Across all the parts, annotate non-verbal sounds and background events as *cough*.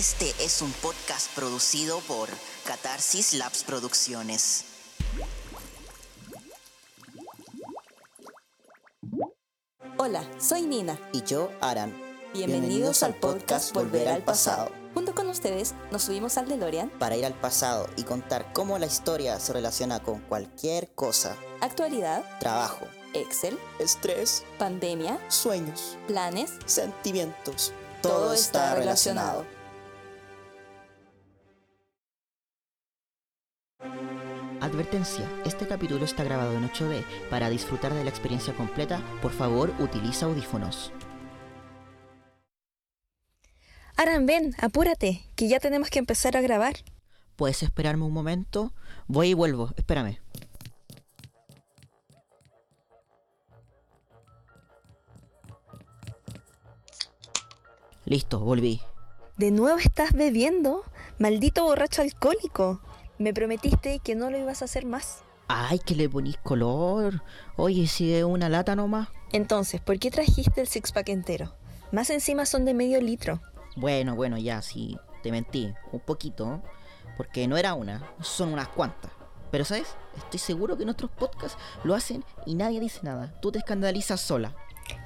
Este es un podcast producido por Catarsis Labs Producciones. Hola, soy Nina. Y yo, Aran. Bienvenidos, al podcast Volver al Pasado. Junto con ustedes nos subimos al DeLorean Para ir al pasado y contar cómo la historia se relaciona con cualquier cosa. actualidad, Trabajo, Excel, estrés, pandemia, sueños, planes. sentimientos. Todo está relacionado. Advertencia, este capítulo está grabado en 8D. Para disfrutar de la experiencia completa, por favor utiliza audífonos. Aran, ven, apúrate, que ya tenemos que empezar a grabar. ¿Puedes esperarme un momento? Voy y vuelvo, espérame. Listo, volví. ¿De nuevo estás bebiendo? Maldito borracho alcohólico. Me prometiste que no lo ibas a hacer más. Ay, que le ponís color. Oye, si es una lata nomás. Entonces, ¿por qué trajiste el six-pack entero? Más encima son de medio litro. Bueno, bueno, ya, sí, te mentí, un poquito, porque no era una, son unas cuantas. Pero, ¿sabes? Estoy seguro que nuestros podcasts lo hacen y nadie dice nada. Tú te escandalizas sola.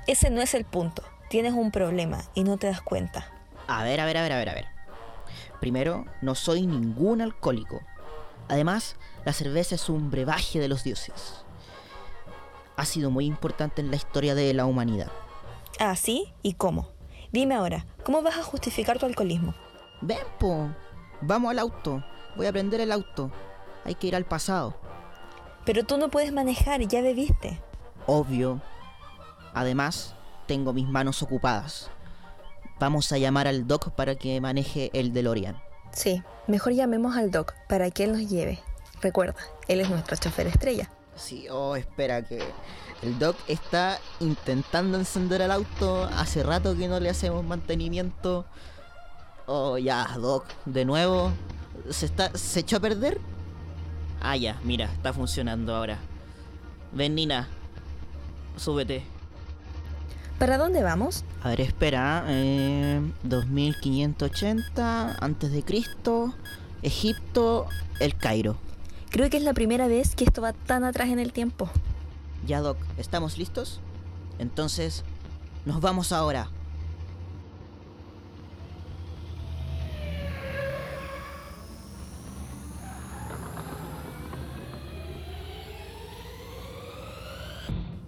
Ese no es el punto. Tienes un problema y no te das cuenta. A ver, a ver, a ver, a ver, a ver. Primero, no soy ningún alcohólico. Además, la cerveza es un brebaje de los dioses. Ha sido muy importante en la historia de la humanidad. ¿Ah, sí? ¿Y cómo? Dime ahora, ¿cómo vas a justificar tu alcoholismo? Ven, po. Vamos al auto. Voy a prender el auto. Hay que ir al pasado. Pero tú no puedes manejar, ya bebiste. Obvio. Además, tengo mis manos ocupadas. Vamos a llamar al doc para que maneje el DeLorean. Sí, mejor llamemos al doc para que él nos lleve. Recuerda, él es nuestro chofer estrella. Sí, oh, espera que el doc está intentando encender el auto. Hace rato que no le hacemos mantenimiento. Oh, ya, doc, de nuevo. ¿Se, está, ¿Se echó a perder? Ah, ya, mira, está funcionando ahora. Ven, Nina. Súbete. ¿Para dónde vamos? A ver, espera. Eh, 2580 antes de Cristo. Egipto, el Cairo. Creo que es la primera vez que esto va tan atrás en el tiempo. Ya, Doc, ¿estamos listos? Entonces, nos vamos ahora.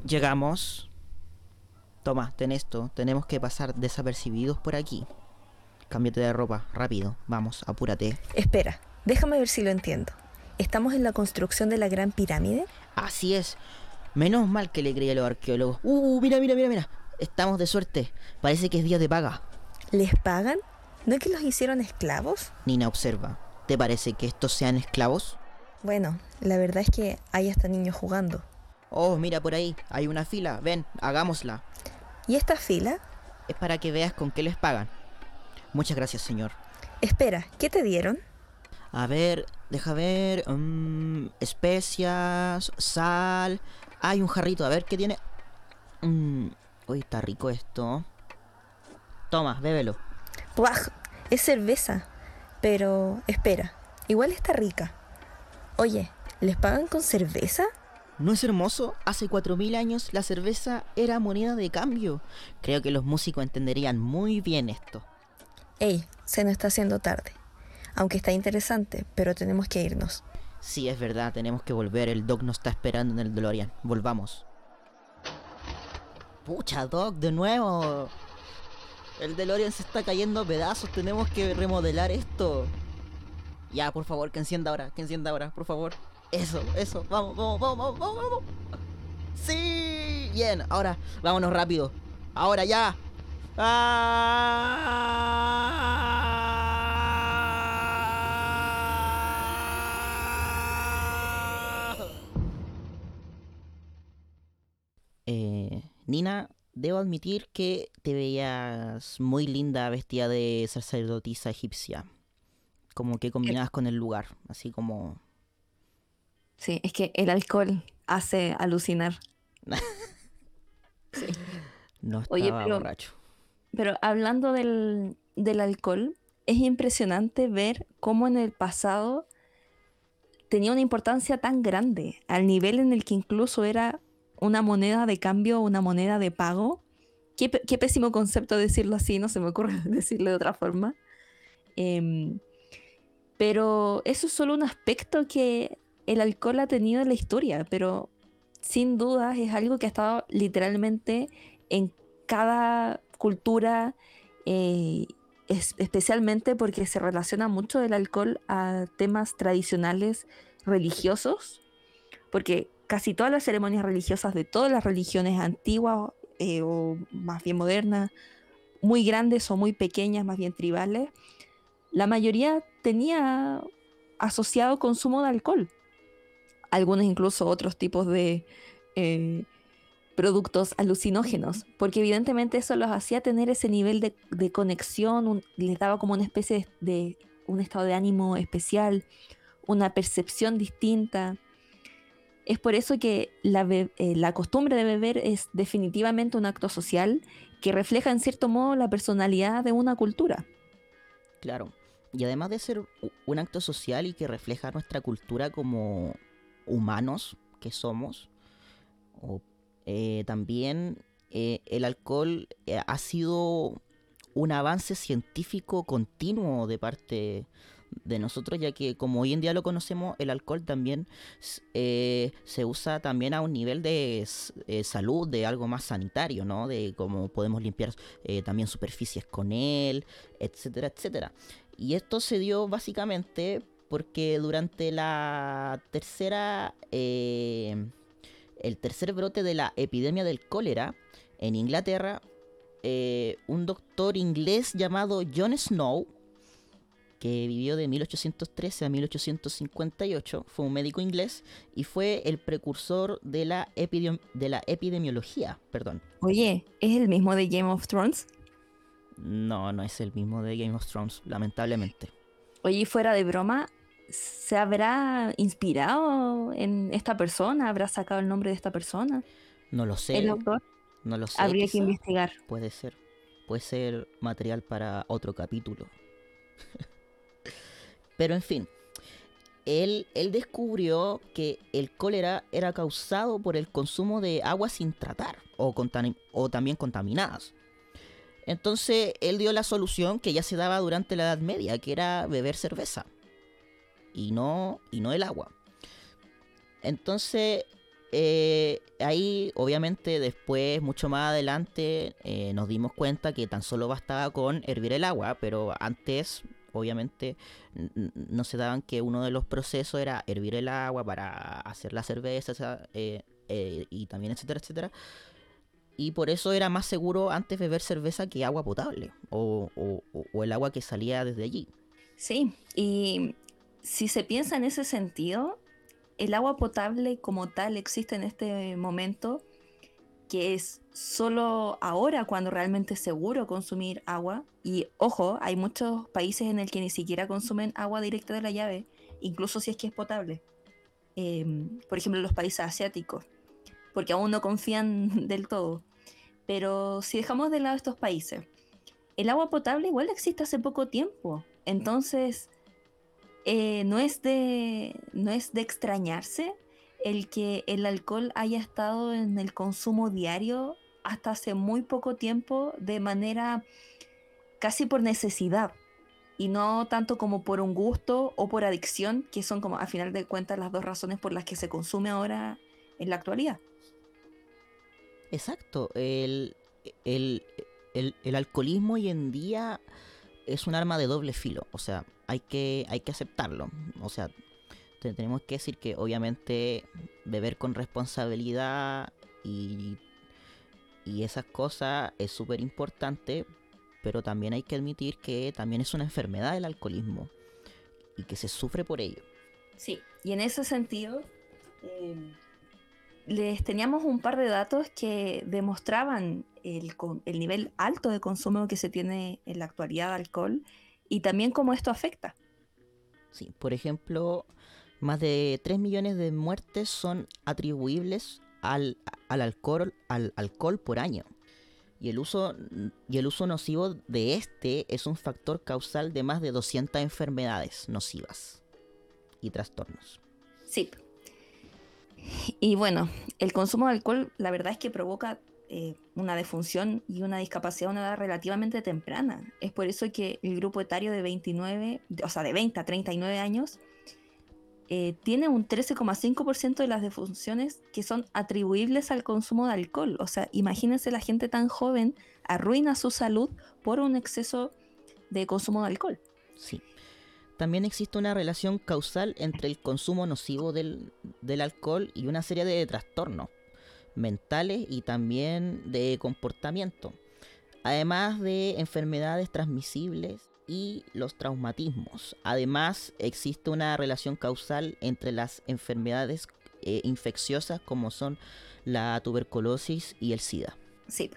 Llegamos. Toma, ten esto. Tenemos que pasar desapercibidos por aquí. Cámbiate de ropa, rápido. Vamos, apúrate. Espera, déjame ver si lo entiendo. ¿Estamos en la construcción de la Gran Pirámide? Así es. Menos mal que le creí a los arqueólogos. Uh, mira, mira, mira, mira. Estamos de suerte. Parece que es día de paga. ¿Les pagan? ¿No es que los hicieron esclavos? Nina observa. ¿Te parece que estos sean esclavos? Bueno, la verdad es que hay hasta niños jugando. Oh, mira por ahí. Hay una fila. Ven, hagámosla. ¿Y esta fila? Es para que veas con qué les pagan. Muchas gracias, señor. Espera, ¿qué te dieron? A ver, deja ver. mm, especias, sal. Hay un jarrito, a ver qué tiene. Mm, uy, está rico esto. Toma, bébelo. ¡Buah! Es cerveza. Pero, espera, igual está rica. Oye, ¿les pagan con cerveza? ¿No es hermoso? Hace 4.000 años la cerveza era moneda de cambio. Creo que los músicos entenderían muy bien esto. Ey, se nos está haciendo tarde. Aunque está interesante, pero tenemos que irnos. Sí, es verdad, tenemos que volver. El Doc nos está esperando en el DeLorean. Volvamos. Pucha, Doc, de nuevo. El DeLorean se está cayendo a pedazos. Tenemos que remodelar esto. Ya, por favor, que encienda ahora. Que encienda ahora, por favor. Eso, eso. Vamos, vamos, vamos, vamos, vamos. vamos. Sí. Bien, ahora, vámonos rápido. Ahora ya. ¡Ah! Eh, Nina, debo admitir que te veías muy linda vestida de sacerdotisa egipcia. Como que combinabas con el lugar, así como... Sí, es que el alcohol hace alucinar. No estaba Oye, pero- borracho. Pero hablando del, del alcohol, es impresionante ver cómo en el pasado tenía una importancia tan grande, al nivel en el que incluso era una moneda de cambio, una moneda de pago. Qué, pésimo concepto decirlo así, no se me ocurre *laughs* decirlo de otra forma. Em, pero eso es solo un aspecto que el alcohol ha tenido en la historia, pero sin dudas es algo que ha estado literalmente en cada cultura, eh, especialmente porque se relaciona mucho el alcohol a temas tradicionales religiosos, porque casi todas las ceremonias religiosas de todas las religiones antiguas eh, o más bien modernas, muy grandes o muy pequeñas, más bien tribales, la mayoría tenía asociado consumo de alcohol. Algunos incluso otros tipos de eh, productos alucinógenos, porque evidentemente eso los hacía tener ese nivel de, conexión, les daba como una especie de, un estado de ánimo especial, una percepción distinta. Es por eso que la, eh, la, costumbre de beber es definitivamente un acto social que refleja en cierto modo la personalidad de una cultura. Claro, y además de ser un acto social y que refleja nuestra cultura como humanos que somos, o eh, también eh, el alcohol eh, ha sido un avance científico continuo de parte de nosotros, ya que como hoy en día lo conocemos, el alcohol también se usa también a un nivel de salud, de algo más sanitario, ¿no? De cómo podemos limpiar también superficies con él, etcétera, etcétera. Y esto se dio básicamente porque durante la tercera el tercer brote de la epidemia del cólera en Inglaterra, eh, un doctor inglés llamado John Snow, que vivió de 1813 a 1858, fue un médico inglés y fue el precursor de la, de la epidemiología. Perdón. Oye, ¿es el mismo de Game of Thrones? No, no es el mismo de Game of Thrones, lamentablemente. Oye, fuera de broma, ¿Se habrá inspirado en esta persona? ¿Habrá sacado el nombre de esta persona? No lo sé. ¿El autor? No lo sé. Habría que investigar. Puede ser. Puede ser material para otro capítulo. *laughs* Pero en fin. Él, él, descubrió que el cólera era causado por el consumo de agua sin tratar o, o también contaminadas. Entonces él dio la solución que ya se daba durante la Edad Media, que era beber cerveza y no, y no el agua. Entonces, eh, ahí obviamente después, mucho más adelante, eh, nos dimos cuenta que tan solo bastaba con hervir el agua, pero antes, obviamente, no se daban que uno de los procesos era hervir el agua para hacer la cerveza eh, y también etcétera, etcétera. Y por eso era más seguro antes beber cerveza que agua potable o, o el agua que salía desde allí. Sí, y si se piensa en ese sentido, el agua potable como tal existe en este momento, que es solo ahora cuando realmente es seguro consumir agua. Y ojo, hay muchos países en el que ni siquiera consumen agua directa de la llave, incluso si es que es potable. Em, por ejemplo, los países asiáticos, porque aún no confían *laughs* del todo. Pero si dejamos de lado estos países, el agua potable igual existe hace poco tiempo. Entonces, eh, no, es de, no es de extrañarse el que el alcohol haya estado en el consumo diario hasta hace muy poco tiempo de manera casi por necesidad y no tanto como por un gusto o por adicción, que son como a final de cuentas las dos razones por las que se consume ahora en la actualidad. Exacto, el, el, el alcoholismo hoy en día es un arma de doble filo, o sea, hay que, hay que aceptarlo. O sea, tenemos que decir que obviamente beber con responsabilidad y, y esas cosas es súper importante, pero también hay que admitir que también es una enfermedad el alcoholismo y que se sufre por ello. Sí, y en ese sentido, em, les teníamos un par de datos que demostraban el, el nivel alto de consumo que se tiene en la actualidad de alcohol y también cómo esto afecta. Sí, por ejemplo, más de 3 millones de muertes son atribuibles al, alcohol, al alcohol por año. Y el, uso, y el uso nocivo de este es un factor causal de más de 200 enfermedades nocivas y trastornos. Sí. Y bueno, el consumo de alcohol, la verdad es que provoca eh, una defunción y una discapacidad a una edad relativamente temprana. Es por eso que el grupo etario de 29, o sea, de 20 a 39 años, eh, tiene un 13,5% de las defunciones que son atribuibles al consumo de alcohol. O sea, imagínense la gente tan joven arruina su salud por un exceso de consumo de alcohol. Sí. También existe una relación causal entre el consumo nocivo del, del alcohol y una serie de trastornos mentales y también de comportamiento, además de enfermedades transmisibles y los traumatismos. Además, existe una relación causal entre las enfermedades eh, infecciosas como son la tuberculosis y el SIDA. Sí.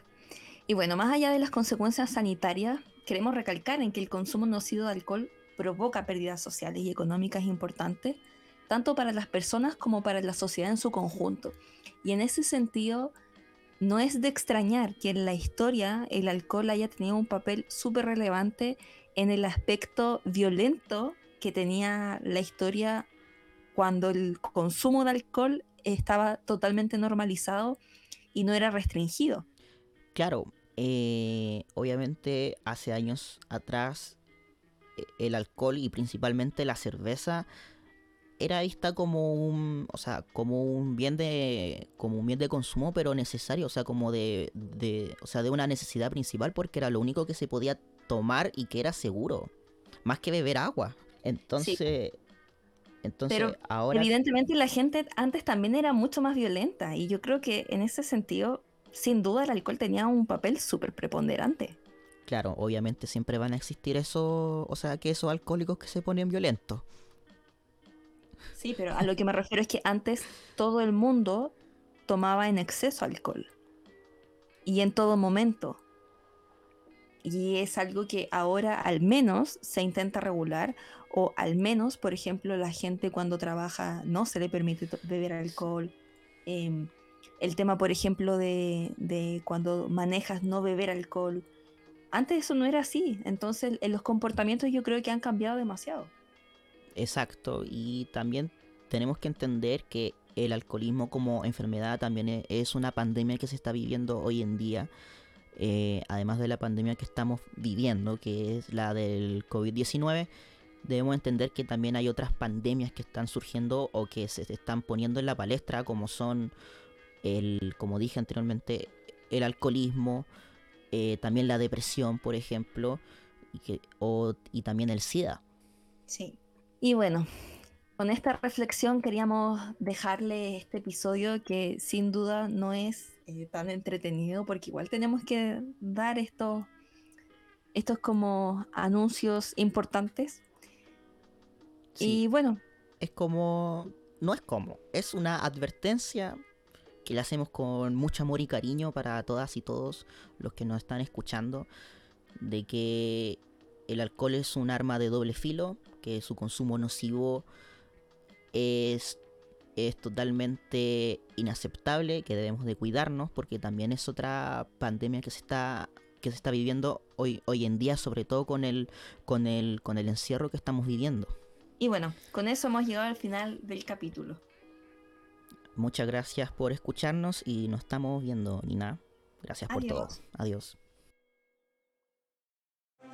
Y bueno, más allá de las consecuencias sanitarias, queremos recalcar en que el consumo nocivo de alcohol provoca pérdidas sociales y económicas importantes, tanto para las personas como para la sociedad en su conjunto. Y en ese sentido, no es de extrañar que en la historia el alcohol haya tenido un papel súper relevante en el aspecto violento que tenía la historia cuando el consumo de alcohol estaba totalmente normalizado y no era restringido. Claro, eh, obviamente hace años atrás el alcohol y principalmente la cerveza era vista como un, o sea, como un bien de, como un bien de consumo, pero necesario, o sea, como de, de, o sea, de una necesidad principal, porque era lo único que se podía tomar y que era seguro, más que beber agua. Entonces, entonces pero ahora, evidentemente la gente antes también era mucho más violenta y yo creo que en ese sentido, sin duda, el alcohol tenía un papel súper preponderante. Claro, obviamente siempre van a existir esos, o sea, que esos alcohólicos que se ponen violentos. Sí, pero a lo que me refiero es que antes todo el mundo tomaba en exceso alcohol. Y en todo momento. Y es algo que ahora al menos se intenta regular. O al menos, por ejemplo, la gente cuando trabaja no se le permite beber alcohol. Em, el tema, por ejemplo, de, de cuando manejas no beber alcohol. Antes eso no era así. Entonces en los comportamientos yo creo que han cambiado demasiado. Exacto, y también tenemos que entender que el alcoholismo como enfermedad también e- es una pandemia que se está viviendo hoy en día, eh, además de la pandemia que estamos viviendo, que es la del COVID-19. Debemos entender que también hay otras pandemias que están surgiendo o que se están poniendo en la palestra, como son el, como dije anteriormente, el alcoholismo, eh, también la depresión, por ejemplo, y, que, o- y también el SIDA. Sí. Y bueno, con esta reflexión queríamos dejarle este episodio que sin duda no es eh, tan entretenido porque igual tenemos que dar estos, estos como anuncios importantes. Sí. Y bueno, es como. No es como, es una advertencia que le hacemos con mucho amor y cariño para todas y todos los que nos están escuchando. De que el alcohol es un arma de doble filo, que su consumo nocivo es, es totalmente inaceptable, que debemos de cuidarnos, porque también es otra pandemia que se está que se está viviendo hoy, hoy en día, sobre todo con el, con el, con el encierro que estamos viviendo. y bueno, con eso hemos llegado al final del capítulo. Muchas gracias por escucharnos y nos estamos viendo, Nina. Gracias por todo. Adiós.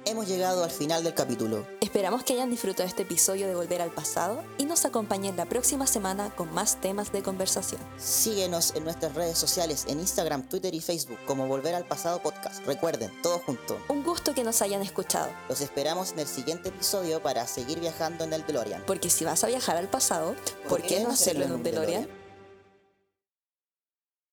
Hemos llegado al final del capítulo. Esperamos que hayan disfrutado este episodio de Volver al Pasado y nos acompañen la próxima semana con más temas de conversación. Síguenos en nuestras redes sociales en Instagram, Twitter y Facebook como Volver al Pasado Podcast. Recuerden, todo junto. Un gusto que nos hayan escuchado, Los esperamos en el siguiente episodio para seguir viajando en el DeLorean. porque si vas a viajar al pasado, ¿por qué no hacerlo en un DeLorean?